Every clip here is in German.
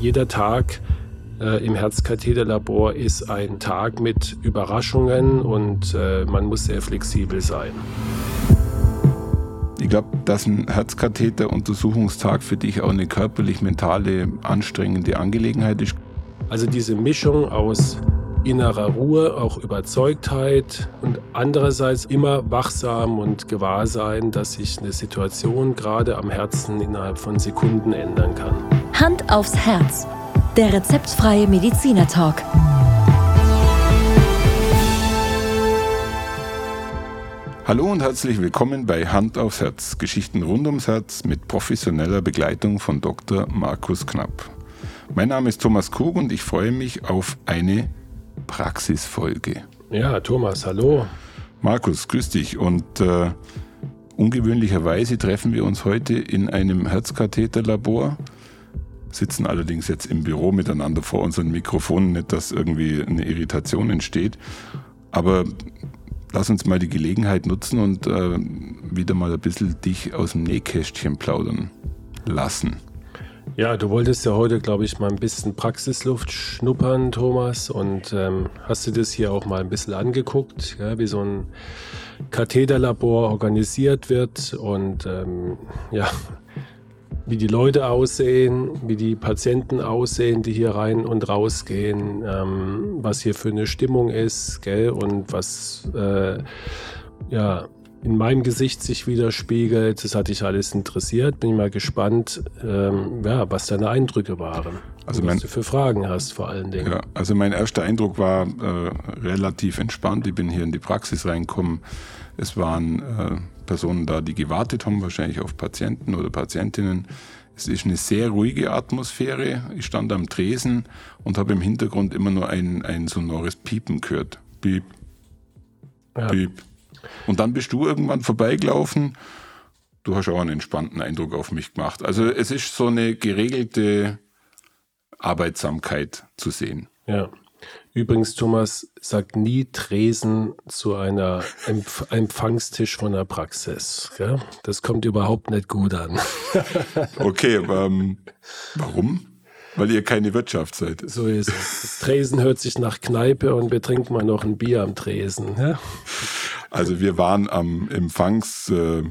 jeder Tag äh, im Herzkatheterlabor ist ein Tag mit Überraschungen und äh, man muss sehr flexibel sein. Ich glaube, dass ein Herzkatheter-Untersuchungstag für dich auch eine körperlich-mentale anstrengende Angelegenheit ist. Also diese Mischung aus innerer Ruhe, auch Überzeugtheit und andererseits immer wachsam und gewahr sein, dass sich eine Situation gerade am Herzen innerhalb von Sekunden ändern kann. Hand aufs Herz. Der rezeptfreie Mediziner Talk. Hallo und herzlich willkommen bei Hand aufs Herz. Geschichten rund ums Herz mit professioneller Begleitung von Dr. Markus Knapp. Mein Name ist Thomas Kug und ich freue mich auf eine Praxisfolge. Ja, Thomas, hallo. Markus, grüß dich. Und äh, ungewöhnlicherweise treffen wir uns heute in einem Herzkatheterlabor, sitzen allerdings jetzt im Büro miteinander vor unseren Mikrofonen, nicht, dass irgendwie eine Irritation entsteht. Aber lass uns mal die Gelegenheit nutzen und äh, wieder mal ein bisschen dich aus dem Nähkästchen plaudern lassen. Ja, du wolltest ja heute, glaube ich, mal ein bisschen Praxisluft schnuppern, Thomas. Und ähm, hast du das hier auch mal ein bisschen angeguckt, ja, wie so ein Katheterlabor organisiert wird und ähm, ja, wie die Leute aussehen, wie die Patienten aussehen, die hier rein und rausgehen, ähm, was hier für eine Stimmung ist, gell, und was äh, ja in meinem Gesicht sich widerspiegelt. Das hat dich alles interessiert. Bin ich mal gespannt, ähm, ja, was deine Eindrücke waren. Also mein, was du für Fragen hast vor allen Dingen. Ja, also mein erster Eindruck war äh, relativ entspannt. Ich bin hier in die Praxis reingekommen. Es waren äh, Personen da, die gewartet haben, wahrscheinlich auf Patienten oder Patientinnen. Es ist eine sehr ruhige Atmosphäre. Ich stand am Tresen und habe im Hintergrund immer nur ein, ein sonores Piepen gehört. Piep, ja. piep, und dann bist du irgendwann vorbeigelaufen. Du hast auch einen entspannten Eindruck auf mich gemacht. Also es ist so eine geregelte Arbeitsamkeit zu sehen. Ja. Übrigens, Thomas sagt nie Tresen zu einer Empf Empfangstisch von der Praxis. Ja? Das kommt überhaupt nicht gut an. okay, aber ähm, warum? Weil ihr keine Wirtschaft seid. So ist es. Das Tresen hört sich nach Kneipe und wir trinken mal noch ein Bier am Tresen. Ja? Also wir waren am Empfangs... Äh,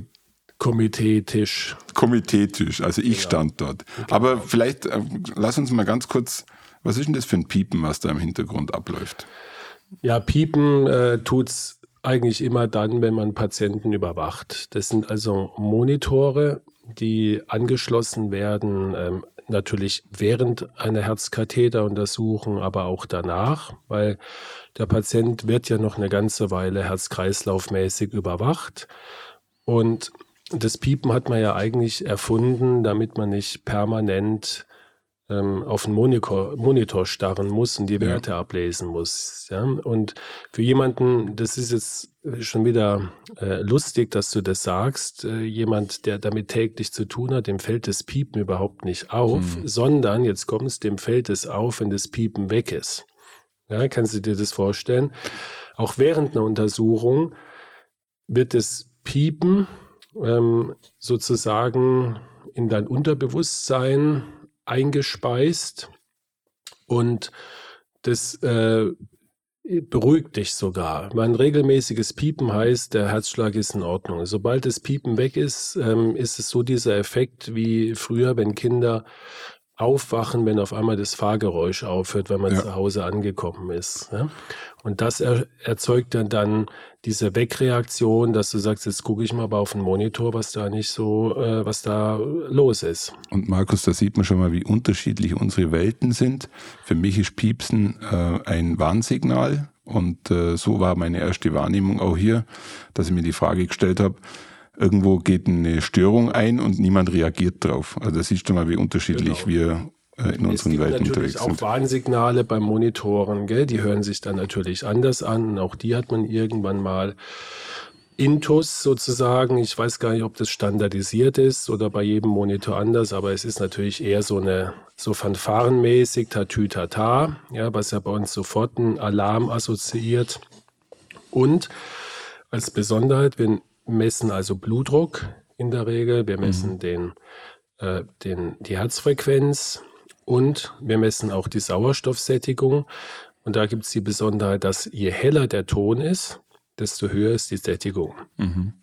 Komiteetisch. Komiteetisch, also ich genau. stand dort. Genau. Aber vielleicht äh, lass uns mal ganz kurz, was ist denn das für ein Piepen, was da im Hintergrund abläuft? Ja, Piepen äh, tut's eigentlich immer dann, wenn man Patienten überwacht. Das sind also Monitore, die angeschlossen werden ähm, natürlich während einer Herzkatheteruntersuchung, aber auch danach, weil der Patient wird ja noch eine ganze Weile herz-kreislaufmäßig überwacht. Und das Piepen hat man ja eigentlich erfunden, damit man nicht permanent ähm, auf den Monitor, Monitor starren muss und die Werte ja. ablesen muss. Ja? Und für jemanden, das ist jetzt schon wieder äh, lustig, dass du das sagst, äh, jemand, der damit täglich zu tun hat, dem fällt das Piepen überhaupt nicht auf, hm. sondern jetzt kommt es, dem fällt es auf, wenn das Piepen weg ist. Ja, kannst du dir das vorstellen? Auch während einer Untersuchung wird das Piepen ähm, sozusagen in dein Unterbewusstsein eingespeist und das äh, beruhigt dich sogar. Mein regelmäßiges Piepen heißt, der Herzschlag ist in Ordnung. Sobald das Piepen weg ist, ähm, ist es so dieser Effekt wie früher, wenn Kinder aufwachen, wenn auf einmal das Fahrgeräusch aufhört, wenn man ja. zu Hause angekommen ist. Ja? Und das er, erzeugt dann, dann diese Wegreaktion, dass du sagst, jetzt gucke ich mal auf den Monitor, was da nicht so, äh, was da los ist. Und Markus, da sieht man schon mal, wie unterschiedlich unsere Welten sind. Für mich ist Piepsen äh, ein Warnsignal. Und äh, so war meine erste Wahrnehmung auch hier, dass ich mir die Frage gestellt habe, irgendwo geht eine Störung ein und niemand reagiert drauf. Also das siehst du mal, wie unterschiedlich genau. wir äh, in unseren Welten sind. Es gibt auch Warnsignale beim Monitoren, gell? die hören sich dann natürlich anders an. Und auch die hat man irgendwann mal Intus sozusagen. Ich weiß gar nicht, ob das standardisiert ist oder bei jedem Monitor anders, aber es ist natürlich eher so eine, so fanfarenmäßig, tatütata, ja, was ja bei uns sofort einen Alarm assoziiert. Und als Besonderheit, wenn messen also Blutdruck in der Regel, wir messen mhm. den, äh, den, die Herzfrequenz Und wir messen auch die Sauerstoffsättigung. Und da gibt es die Besonderheit, dass je heller der Ton ist, desto höher ist die Sättigung. Mhm.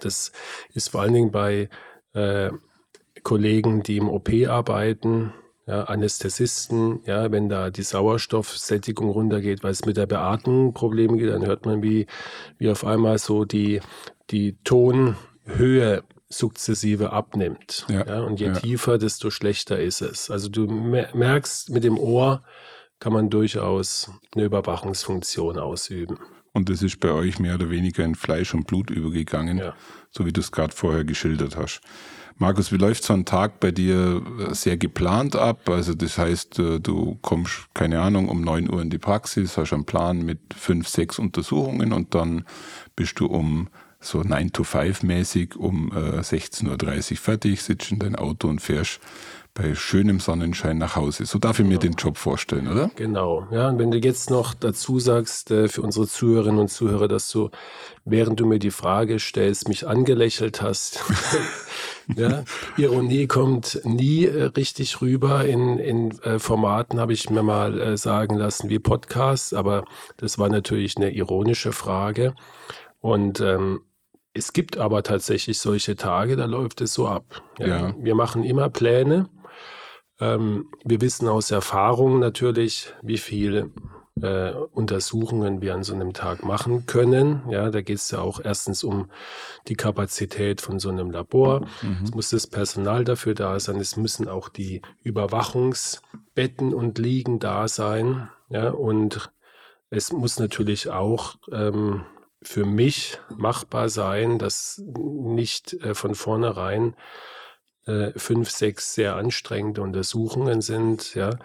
Das ist vor allen Dingen bei äh, Kollegen, die im OP arbeiten, ja, Anästhesisten, ja, wenn da die Sauerstoffsättigung runtergeht, weil es mit der Beatmung Probleme gibt, dann hört man, wie, wie auf einmal so die, die Tonhöhe sukzessive abnimmt. Ja, ja und je ja. tiefer, desto schlechter ist es. Also du merkst, mit dem Ohr kann man durchaus eine Überwachungsfunktion ausüben. Und das ist bei euch mehr oder weniger in Fleisch und Blut übergegangen, ja. so wie du es gerade vorher geschildert hast. Markus, wie läuft so ein Tag bei dir äh, sehr geplant ab? Also das heißt, äh, du kommst, keine Ahnung, um neun Uhr in die Praxis, hast einen Plan mit fünf, sechs Untersuchungen und dann bist du um so 9 to 5 mäßig um äh, 16.30 Uhr fertig, sitzt in dein Auto und fährst bei schönem Sonnenschein nach Hause. So darf ich mir den Job vorstellen, oder? Genau. Ja, und wenn du jetzt noch dazu sagst, äh, für unsere Zuhörerinnen und Zuhörer, dass du, während du mir die Frage stellst, mich angelächelt hast. ja, Ironie kommt nie äh, richtig rüber in, in äh, Formaten, habe ich mir mal äh, sagen lassen, wie Podcasts, aber das war natürlich eine ironische Frage. Und ähm, es gibt aber tatsächlich solche Tage, da läuft es so ab. Ja. ja. Wir machen immer Pläne ähm, wir wissen aus Erfahrung natürlich, wie viel äh, Untersuchungen wir an so einem Tag machen können. Ja, da geht es ja auch erstens um die Kapazität von so einem Labor. Mhm. Es muss das Personal dafür da sein. Es müssen auch die Überwachungsbetten und Liegen da sein. Ja, und es muss natürlich auch ähm, für mich machbar sein, dass nicht äh, von vornherein äh, fünf, sechs sehr anstrengende Untersuchungen sind. Ja.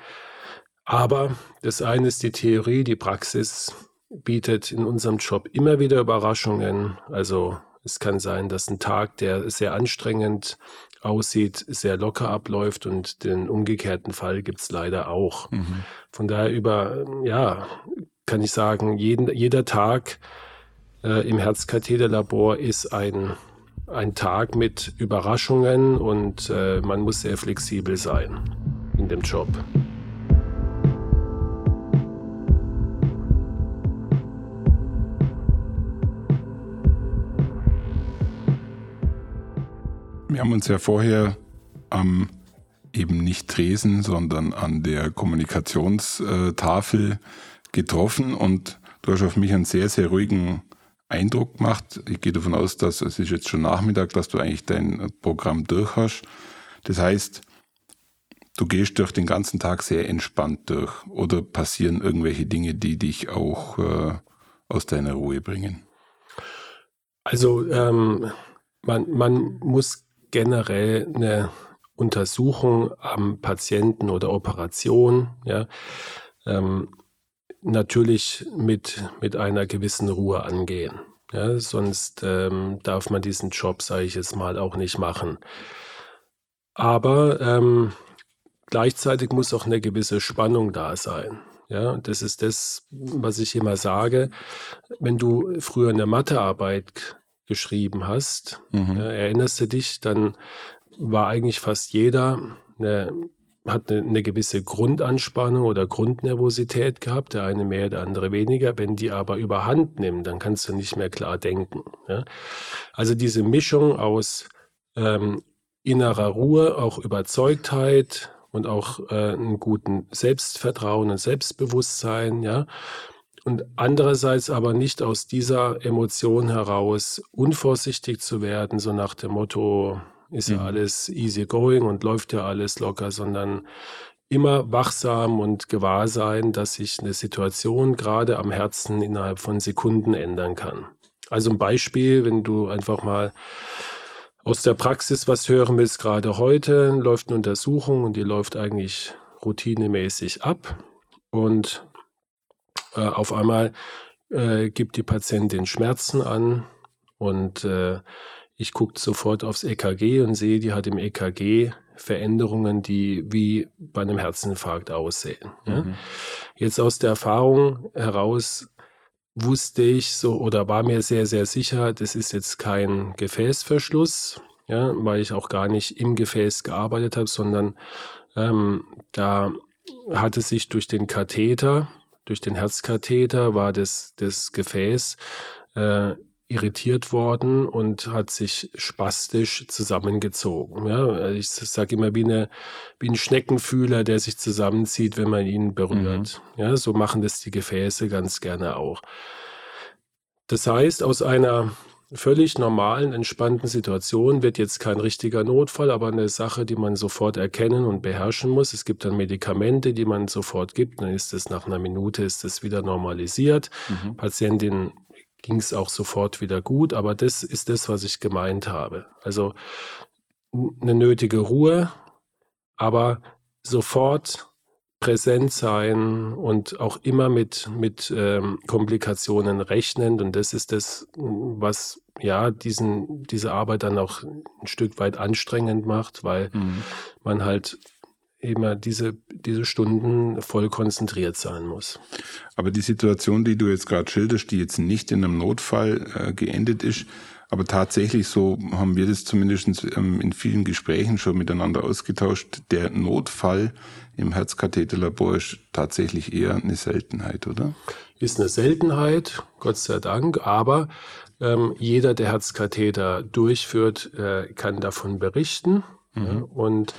Aber das eine ist die Theorie, die Praxis bietet in unserem Job immer wieder Überraschungen. Also es kann sein, dass ein Tag, der sehr anstrengend aussieht, sehr locker abläuft und den umgekehrten Fall gibt es leider auch. Mhm. Von daher über, ja, kann ich sagen, jeden, jeder Tag äh, im Herzkatheterlabor ist ein ein Tag mit Überraschungen und äh, man muss sehr flexibel sein in dem Job. Wir haben uns ja vorher am eben nicht Tresen, sondern an der Kommunikationstafel getroffen und du hast auf mich einen sehr, sehr ruhigen Eindruck gemacht. Ich gehe davon aus, dass es ist jetzt schon Nachmittag, dass du eigentlich dein Programm durch hast. Das heißt, du gehst durch den ganzen Tag sehr entspannt durch oder passieren irgendwelche Dinge, die dich auch äh, aus deiner Ruhe bringen? Also ähm, man, man muss generell eine Untersuchung am Patienten oder Operation, ja, ähm, natürlich mit, mit einer gewissen Ruhe angehen. Ja, sonst ähm, darf man diesen Job, sage ich jetzt mal, auch nicht machen. Aber ähm, gleichzeitig muss auch eine gewisse Spannung da sein. Ja, das ist das, was ich immer sage. Wenn du früher eine Mathearbeit geschrieben hast, mhm. ja, erinnerst du dich, dann war eigentlich fast jeder eine hat eine, eine, gewisse Grundanspannung oder Grundnervosität gehabt, der eine mehr, der andere weniger. Wenn die aber überhand nimmt, dann kannst du nicht mehr klar denken. Ja? Also diese Mischung aus ähm, innerer Ruhe, auch Überzeugtheit und auch äh, einen guten Selbstvertrauen und Selbstbewusstsein, ja. Und andererseits aber nicht aus dieser Emotion heraus unvorsichtig zu werden, so nach dem Motto, ist ja mhm. alles easy going und läuft ja alles locker, sondern immer wachsam und gewahr sein, dass sich eine Situation gerade am Herzen innerhalb von Sekunden ändern kann. Also ein Beispiel, wenn du einfach mal aus der Praxis was hören willst, gerade heute läuft eine Untersuchung und die läuft eigentlich routinemäßig ab und äh, auf einmal äh, gibt die Patientin Schmerzen an und äh, ich gucke sofort aufs EKG und sehe, die hat im EKG Veränderungen, die wie bei einem Herzinfarkt aussehen. Ja? Mhm. Jetzt aus der Erfahrung heraus wusste ich so oder war mir sehr, sehr sicher, das ist jetzt kein Gefäßverschluss, ja, weil ich auch gar nicht im Gefäß gearbeitet habe, sondern Ähm, da hatte sich durch den Katheter, durch den Herzkatheter, war das, das Gefäß äh, irritiert worden und hat sich spastisch zusammengezogen. Ja, ich sage immer wie, eine, wie ein Schneckenfühler, der sich zusammenzieht, wenn man ihn berührt. Mhm. Ja, so machen das die Gefäße ganz gerne auch. Das heißt, aus einer völlig normalen, entspannten Situation wird jetzt kein richtiger Notfall, aber eine Sache, die man sofort erkennen und beherrschen muss. Es gibt dann Medikamente, die man sofort gibt, dann ist es nach einer Minute ist es wieder normalisiert. Mhm. Patientin ging es auch sofort wieder gut. Aber das ist das, was ich gemeint habe. Also eine nötige Ruhe, aber sofort präsent sein und auch immer mit, mit ähm, Komplikationen rechnen. Und das ist das, was ja diesen, diese Arbeit dann auch ein Stück weit anstrengend macht, weil mhm. man halt immer diese, diese Stunden voll konzentriert sein muss. Aber die Situation, die du jetzt gerade schilderst, die jetzt nicht in einem Notfall äh, geendet ist, aber tatsächlich so haben wir das zumindest ähm, in vielen Gesprächen schon miteinander ausgetauscht. Der Notfall im Herzkatheterlabor ist tatsächlich eher eine Seltenheit, oder? Ist eine Seltenheit, Gott sei Dank, aber ähm, jeder, der Herzkatheter durchführt, äh, kann davon berichten. Mhm. Ja, und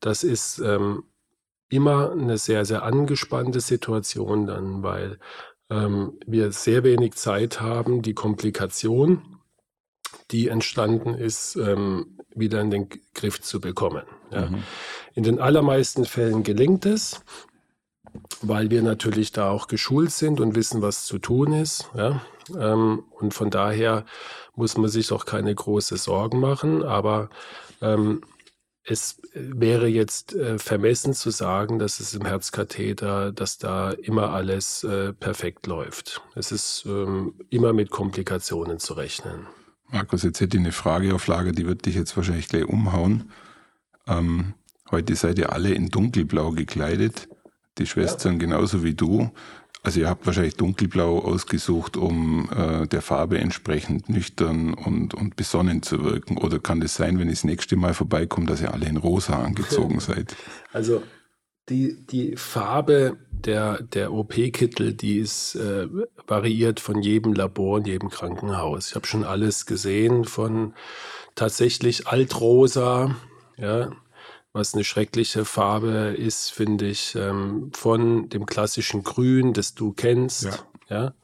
das ist ähm, immer eine sehr, sehr angespannte Situation dann, weil ähm, wir sehr wenig Zeit haben, die Komplikation, die entstanden ist, ähm, wieder in den Griff zu bekommen. Ja. Mhm. In den allermeisten Fällen gelingt es, weil wir natürlich da auch geschult sind und wissen, was zu tun ist. Ja. Ähm, und von daher muss man sich auch keine große Sorgen machen. Aber ähm, es wäre jetzt äh, vermessen zu sagen, dass es im Herzkatheter, dass da immer alles äh, perfekt läuft. Es ist ähm, immer mit Komplikationen zu rechnen. Markus, jetzt hätte ich eine Frage auf Lager, die wird dich jetzt wahrscheinlich gleich umhauen. Ähm, heute seid ihr alle in dunkelblau gekleidet, die Schwestern ja. genauso wie du. Also ihr habt wahrscheinlich dunkelblau ausgesucht, um äh, der Farbe entsprechend nüchtern und, und besonnen zu wirken. Oder kann es das sein, wenn ich das nächste Mal vorbeikomme, dass ihr alle in rosa angezogen seid? Also die, die Farbe der, der OP-Kittel, die ist äh, variiert von jedem Labor und jedem Krankenhaus. Ich habe schon alles gesehen, von tatsächlich altrosa, ja, was eine schreckliche Farbe ist, finde ich, ähm, von dem klassischen Grün, das du kennst, ja, ja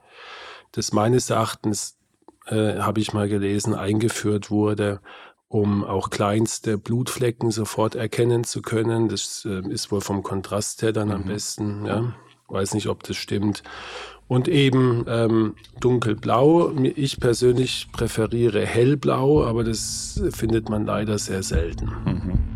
das meines Erachtens, äh, habe ich mal gelesen, eingeführt wurde, um auch kleinste Blutflecken sofort erkennen zu können. Das äh, ist wohl vom Kontrast her dann mhm. am besten, ja. Weiß nicht, ob das stimmt. Und eben ähm, dunkelblau. Ich persönlich präferiere hellblau, aber das findet man leider sehr selten. Mhm.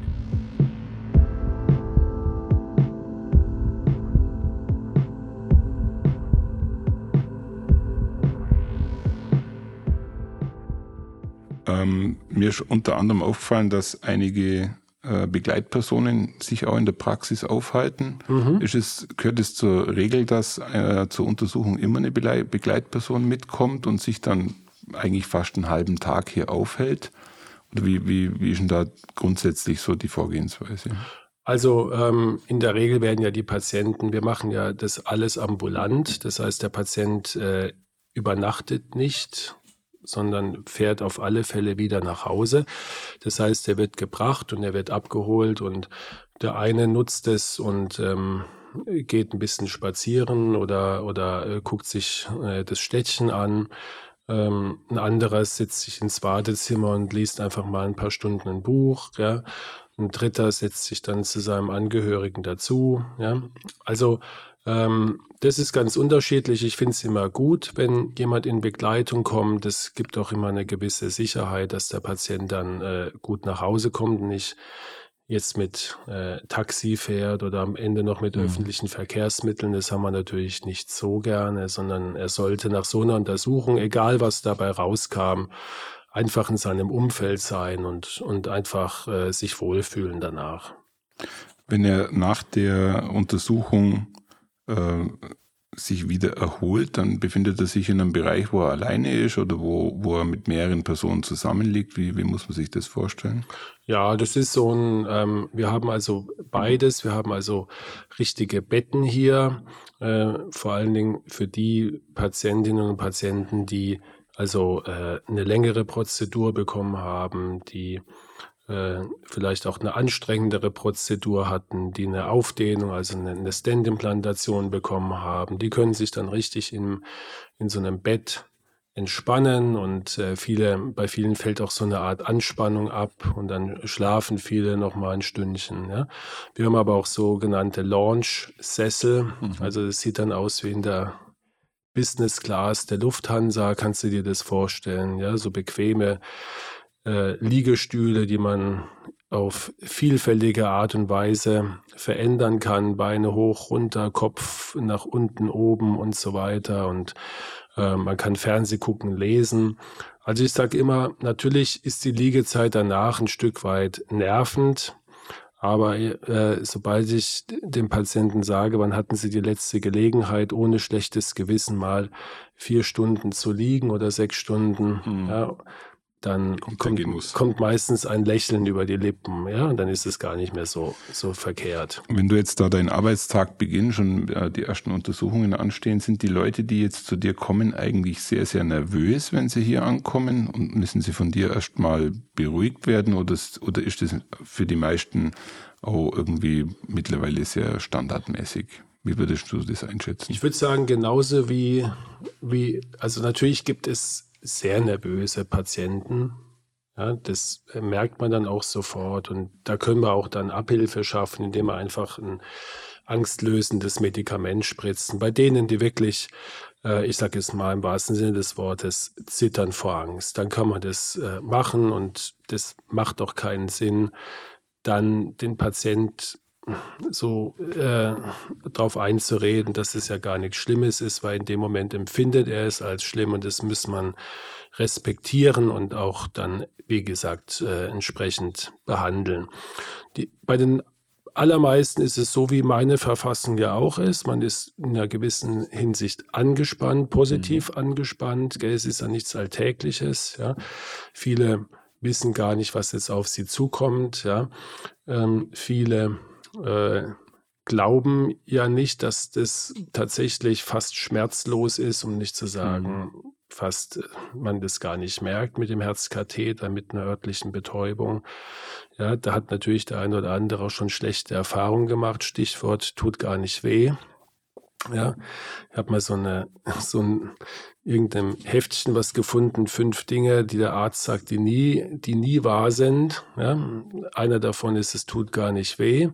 Ähm, mir ist unter anderem aufgefallen, dass einige äh, Begleitpersonen sich auch in der Praxis aufhalten. Mhm. Ist es, gehört es zur Regel, dass äh, zur Untersuchung immer eine Begleitperson mitkommt und sich dann eigentlich fast einen halben Tag hier aufhält? Oder wie, wie, wie ist denn da grundsätzlich so die Vorgehensweise? Also ähm, in der Regel werden ja die Patienten, wir machen ja das alles ambulant, das heißt der Patient äh, übernachtet nicht, sondern fährt auf alle Fälle wieder nach Hause. Das heißt, er wird gebracht und er wird abgeholt und der eine nutzt es und ähm, geht ein bisschen spazieren oder, oder äh, guckt sich äh, das Städtchen an. Ähm, ein anderer sitzt sich ins Badezimmer und liest einfach mal ein paar Stunden ein Buch. Ja. Ein dritter setzt sich dann zu seinem Angehörigen dazu. Ja. Also ähm, das ist ganz unterschiedlich. Ich finde es immer gut, wenn jemand in Begleitung kommt. Das gibt auch immer eine gewisse Sicherheit, dass der Patient dann äh, gut nach Hause kommt und nicht jetzt mit äh, Taxi fährt oder am Ende noch mit mhm. öffentlichen Verkehrsmitteln. Das haben wir natürlich nicht so gerne, sondern er sollte nach so einer Untersuchung, egal was dabei rauskam, einfach in seinem Umfeld sein und, und einfach äh, sich wohlfühlen danach. Wenn er nach der Untersuchung äh, sich wieder erholt, dann befindet er sich in einem Bereich, wo er alleine ist oder wo, wo er mit mehreren Personen zusammenliegt. Wie, wie muss man sich das vorstellen? Ja, das ist so ein, ähm, wir haben also beides. Wir haben also richtige Betten hier, äh, vor allen Dingen für die Patientinnen und Patienten, die also äh, eine längere Prozedur bekommen haben, die äh, vielleicht auch eine anstrengendere Prozedur hatten, die eine Aufdehnung, also eine, eine Stand-Implantation bekommen haben, die können sich dann richtig in, in so einem Bett entspannen und äh, viele, bei vielen fällt auch so eine Art Anspannung ab und dann schlafen viele noch mal ein Stündchen. Ja. Wir haben aber auch sogenannte Launch-Sessel, mhm. also das sieht dann aus wie in der Business Class der Lufthansa, kannst du dir das vorstellen, ja, so bequeme äh, Liegestühle, die man auf vielfältige Art und Weise verändern kann. Beine hoch, runter, Kopf nach unten, oben und so weiter. Und äh, man kann Fernseh gucken, lesen. Also ich sage immer, natürlich ist die Liegezeit danach ein Stück weit nervend. Aber äh, sobald ich dem Patienten sage, wann hatten Sie die letzte Gelegenheit, ohne schlechtes Gewissen mal vier Stunden zu liegen oder sechs Stunden, mhm. ja, dann kommt, kommt, kommt, meistens ein Lächeln über die Lippen, ja, und dann ist es gar nicht mehr so, so verkehrt. Wenn du jetzt da deinen Arbeitstag beginnst und äh, die ersten Untersuchungen anstehen, sind die Leute, die jetzt zu dir kommen, eigentlich sehr, sehr nervös, wenn sie hier ankommen und müssen sie von dir erstmal beruhigt werden oder, oder ist das für die meisten auch irgendwie mittlerweile sehr standardmäßig? Wie würdest du das einschätzen? Ich würde sagen, genauso wie, wie, also natürlich gibt es sehr nervöse Patienten. Ja, das merkt man dann auch sofort. Und da können wir auch dann Abhilfe schaffen, indem wir einfach ein angstlösendes Medikament spritzen. Bei denen, die wirklich, äh, ich sage es mal im wahrsten Sinne des Wortes, zittern vor Angst, dann kann man das äh, machen und das macht doch keinen Sinn, dann den Patient so äh, darauf einzureden, dass es ja gar nichts Schlimmes ist, weil in dem Moment empfindet er es als schlimm und das muss man respektieren und auch dann, wie gesagt, äh, entsprechend behandeln. Die, bei den allermeisten ist es so, wie meine Verfassung ja auch ist. Man ist in einer gewissen Hinsicht angespannt, positiv mhm. angespannt. Gell? Es ist ja nichts Alltägliches. Ja? Viele wissen gar nicht, was jetzt auf sie zukommt. Ja? Ähm, viele äh, glauben ja nicht, dass das tatsächlich fast schmerzlos ist, um nicht zu sagen, mhm. fast äh, man das gar nicht merkt mit dem Herzkatheter, mit einer örtlichen Betäubung. Ja, da hat natürlich der eine oder andere auch schon schlechte Erfahrungen gemacht. Stichwort tut gar nicht weh. Ja, ich habe mal so eine, so ein, irgendeinem Heftchen was gefunden, fünf Dinge, die der Arzt sagt, die nie, die nie wahr sind. Ja, einer davon ist, es tut gar nicht weh.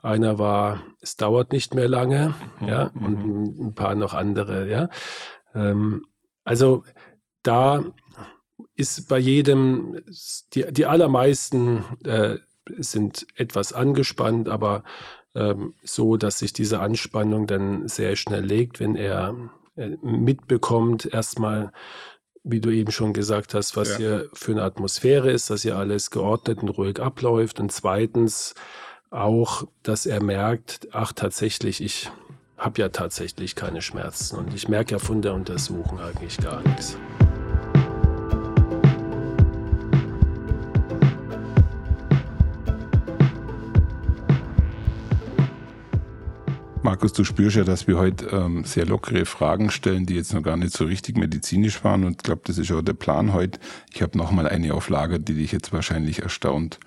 Einer war, es dauert nicht mehr lange, mhm. ja, und mhm. ein paar noch andere, ja. Ähm, also da ist bei jedem, die, die allermeisten äh, sind etwas angespannt, aber ähm, so, dass sich diese Anspannung dann sehr schnell legt, wenn er äh, mitbekommt, erstmal, wie du eben schon gesagt hast, was ja. hier für eine Atmosphäre ist, dass hier alles geordnet und ruhig abläuft. Und zweitens auch, dass er merkt, ach tatsächlich, ich habe ja tatsächlich keine Schmerzen und ich merke ja von der Untersuchung eigentlich gar nichts. Markus, du spürst ja, dass wir heute ähm, sehr lockere Fragen stellen, die jetzt noch gar nicht so richtig medizinisch waren. Und ich glaube, das ist auch der Plan heute. Ich habe noch mal eine auf Lager, die dich jetzt wahrscheinlich erstaunt.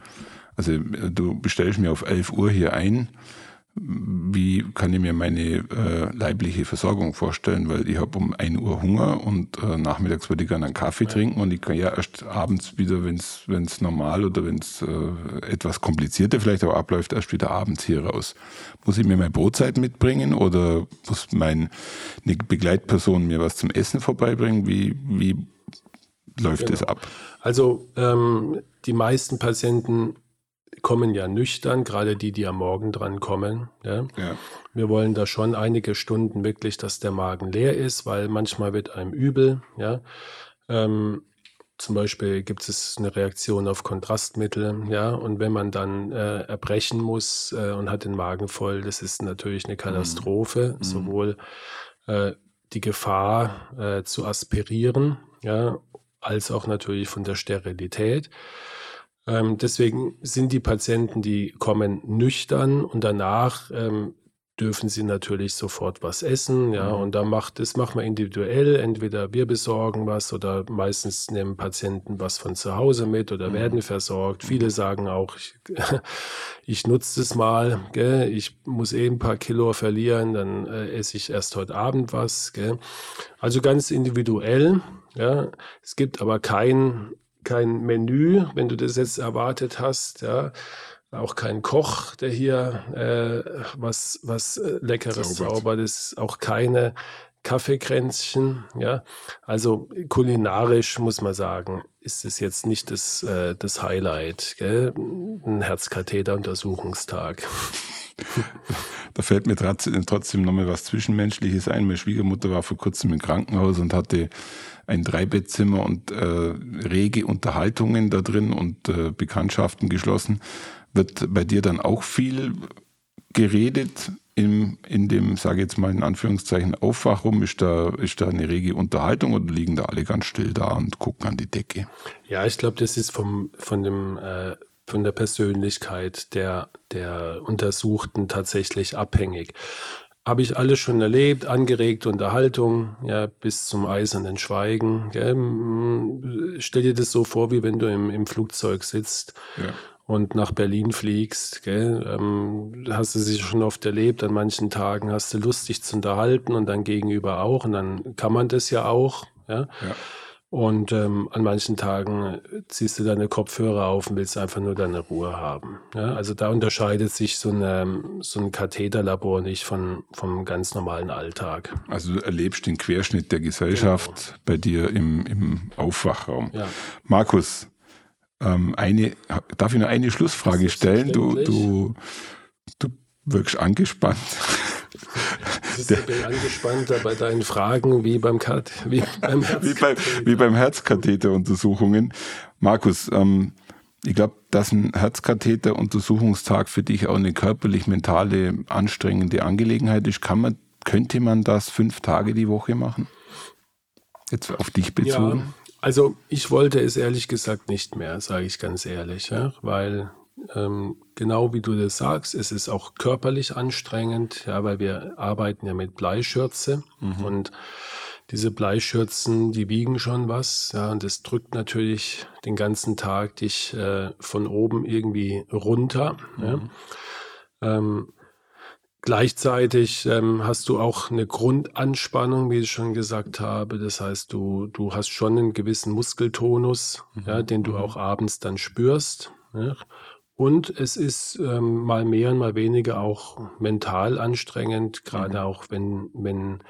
Also äh, du bestellst mir auf 11 Uhr hier ein wie kann ich mir meine äh, leibliche Versorgung vorstellen, weil ich habe um 1 Uhr Hunger und äh, nachmittags würde ich gerne einen Kaffee ja. trinken und ich kann ja erst abends wieder, wenn es normal oder wenn es äh, etwas komplizierter vielleicht auch abläuft, erst wieder abends hier raus. Muss ich mir meine Brotzeit mitbringen oder muss meine Begleitperson mir was zum Essen vorbeibringen? Wie, wie läuft genau. das ab? Also ähm, die meisten Patienten kommen ja nüchtern, gerade die, die am Morgen dran kommen. Ja? ja. Wir wollen da schon einige Stunden wirklich, dass der Magen leer ist, weil manchmal wird einem übel. Ja? Ähm, zum Beispiel gibt es eine Reaktion auf Kontrastmittel, ja, und wenn man dann äh, erbrechen muss äh, und hat den Magen voll, das ist natürlich eine Katastrophe, mhm. sowohl äh, die Gefahr äh, zu aspirieren, ja, als auch natürlich von der Sterilität. Ähm, deswegen sind die Patienten, die kommen nüchtern und danach ähm, dürfen sie natürlich sofort was essen, ja, mhm. und da macht das macht man individuell. Entweder wir besorgen was oder meistens nehmen Patienten was von zu Hause mit oder mhm. werden versorgt. Viele mhm. sagen auch, ich, ich nutze das mal, gell? ich muss eh ein paar Kilo verlieren, dann äh, esse ich erst heute Abend was. Gell? Also ganz individuell. Ja, es gibt aber kein kein Menü, wenn du das jetzt erwartet hast, ja auch kein Koch, der hier äh, was, was äh, Leckeres zaubert. zaubert. Ist auch keine Kaffeekränzchen. Ja, also kulinarisch muss man sagen, ist es jetzt nicht das, äh, das Highlight. Gell? Ein Herzkatheteruntersuchungstag. Da fällt mir trotzdem nochmal was Zwischenmenschliches ein. Meine Schwiegermutter war vor kurzem im Krankenhaus und hatte ein Dreibettzimmer und äh, rege Unterhaltungen da drin und äh, Bekanntschaften geschlossen. Wird bei dir dann auch viel geredet im, in dem, sage ich jetzt mal in Anführungszeichen, Aufwachrum? Ist da, ist da eine rege Unterhaltung oder liegen da alle ganz still da und gucken an die Decke? Ja, ich glaube, das ist vom, von, dem, äh, von der Persönlichkeit der, der Untersuchten tatsächlich abhängig. Habe ich alles schon erlebt, angeregt Unterhaltung, ja, bis zum eisernen Schweigen. Gell? Stell dir das so vor, wie wenn du im, im Flugzeug sitzt ja und nach Berlin fliegst, gell, ähm, hast du sich schon oft erlebt, an manchen Tagen hast du Lust, dich zu unterhalten und dann gegenüber auch und dann kann man das ja auch, ja. ja. Und ähm, an manchen Tagen ziehst du deine Kopfhörer auf und willst einfach nur deine Ruhe haben. Ja? Also da unterscheidet sich so, eine, so ein Katheterlabor nicht von, vom ganz normalen Alltag. Also du erlebst den Querschnitt der Gesellschaft genau. bei dir im, im Aufwachraum. Ja. Markus, ähm, eine, darf ich noch eine Schlussfrage stellen? Du, du, du wirkst angespannt. Bist du bin angespannter bei deinen Fragen wie beim, Kat wie beim, wie, bei, wie beim Herzkatheteruntersuchungen. Markus, ähm, ich glaube, dass ein Herzkatheteruntersuchungstag für dich auch eine körperlich-mentale anstrengende Angelegenheit ist. Kann man, könnte man das fünf Tage die Woche machen? Jetzt auf dich bezogen? Ja, also ich wollte es ehrlich gesagt nicht mehr, sage ich ganz ehrlich, ja, weil ähm, genau wie du das sagst, es ist auch körperlich anstrengend, ja, weil wir arbeiten ja mit Bleischürze mhm. und diese Bleischürzen, die wiegen schon was, ja, und das drückt natürlich den ganzen Tag dich äh, von oben irgendwie runter. Mhm. Ja. Ähm, Gleichzeitig ähm, hast du auch eine Grundanspannung, wie ich schon gesagt habe. Das heißt, du, du hast schon einen gewissen Muskeltonus, mhm. ja, den du mhm. auch abends dann spürst. Ja. Und es ist ähm, mal mehr und mal weniger auch mental anstrengend, gerade mhm. auch wenn, wenn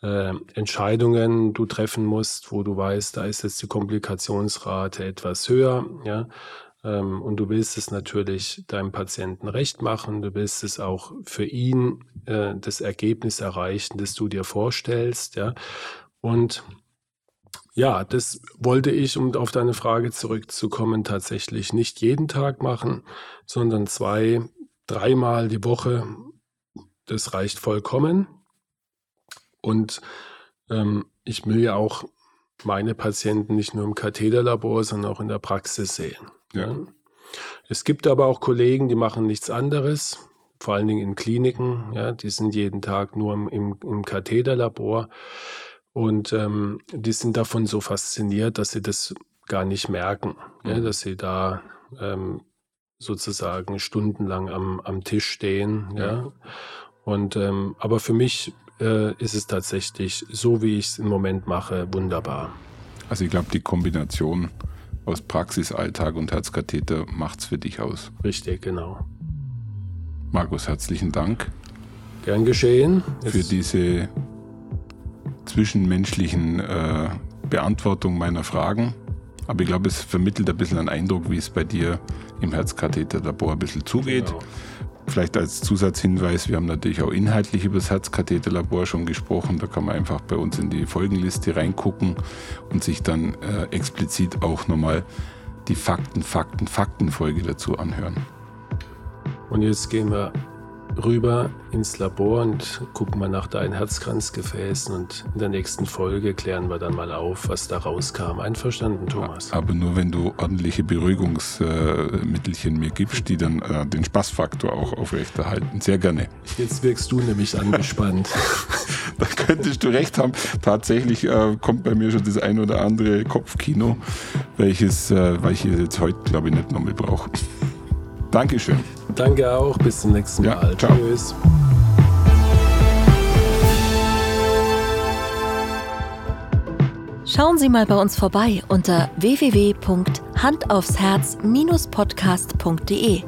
äh, Entscheidungen du treffen musst, wo du weißt, da ist jetzt die Komplikationsrate etwas höher, ja, ähm, und du willst es natürlich deinem Patienten recht machen. Du willst es auch für ihn äh, das Ergebnis erreichen, das du dir vorstellst. Ja. Und ja, das wollte ich, um auf deine Frage zurückzukommen, tatsächlich nicht jeden Tag machen, sondern zwei, dreimal die Woche. Das reicht vollkommen. Und ähm, ich will ja auch meine Patienten nicht nur im Katheterlabor, sondern auch in der Praxis sehen. Ja. Es gibt aber auch Kollegen, die machen nichts anderes, vor allen Dingen in Kliniken. Ja, die sind jeden Tag nur im, im, im Katheterlabor und ähm, die sind davon so fasziniert, dass sie das gar nicht merken, mhm. ja, dass sie da ähm, sozusagen stundenlang am, am Tisch stehen. Ja. ja. Und ähm, aber für mich äh, ist es tatsächlich so, wie ich es im Moment mache, wunderbar. Also ich glaube, die Kombination aus Praxisalltag und Herzkatheter macht es für dich aus. Richtig, genau. Markus, herzlichen Dank. Gern geschehen. Für diese zwischenmenschlichen äh, Beantwortung meiner Fragen. Aber ich glaube, es vermittelt ein bisschen einen Eindruck, wie es bei dir im Herzkatheterlabor ein bisschen zugeht. Genau. Vielleicht als Zusatzhinweis, wir haben natürlich auch inhaltlich über das Herzkatheterlabor schon gesprochen. Da kann man einfach bei uns in die Folgenliste reingucken und sich dann äh, explizit auch nochmal die Fakten, Fakten, Faktenfolge dazu anhören. Und jetzt gehen wir rüber ins Labor und gucken mal nach deinen Herzkranzgefäßen und in der nächsten Folge klären wir dann mal auf, was da rauskam. Einverstanden, Thomas? Aber nur wenn du ordentliche Beruhigungsmittelchen mir gibst, die dann äh, den Spaßfaktor auch aufrechterhalten. Sehr gerne. Jetzt wirkst du nämlich angespannt. da könntest du recht haben. Tatsächlich äh, kommt bei mir schon das ein oder andere Kopfkino, welches, äh, weil ich jetzt heute, glaube ich, nicht nochmal brauche. Dankeschön. Danke auch. Bis zum nächsten Mal. Ja, ciao. Tschüss. Schauen Sie mal bei uns vorbei unter www.handaufsherz-podcast.de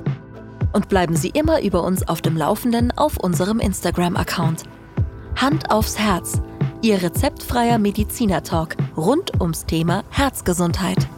und bleiben Sie immer über uns auf dem Laufenden auf unserem Instagram-Account. Hand aufs Herz, Ihr rezeptfreier Mediziner-Talk rund ums Thema Herzgesundheit.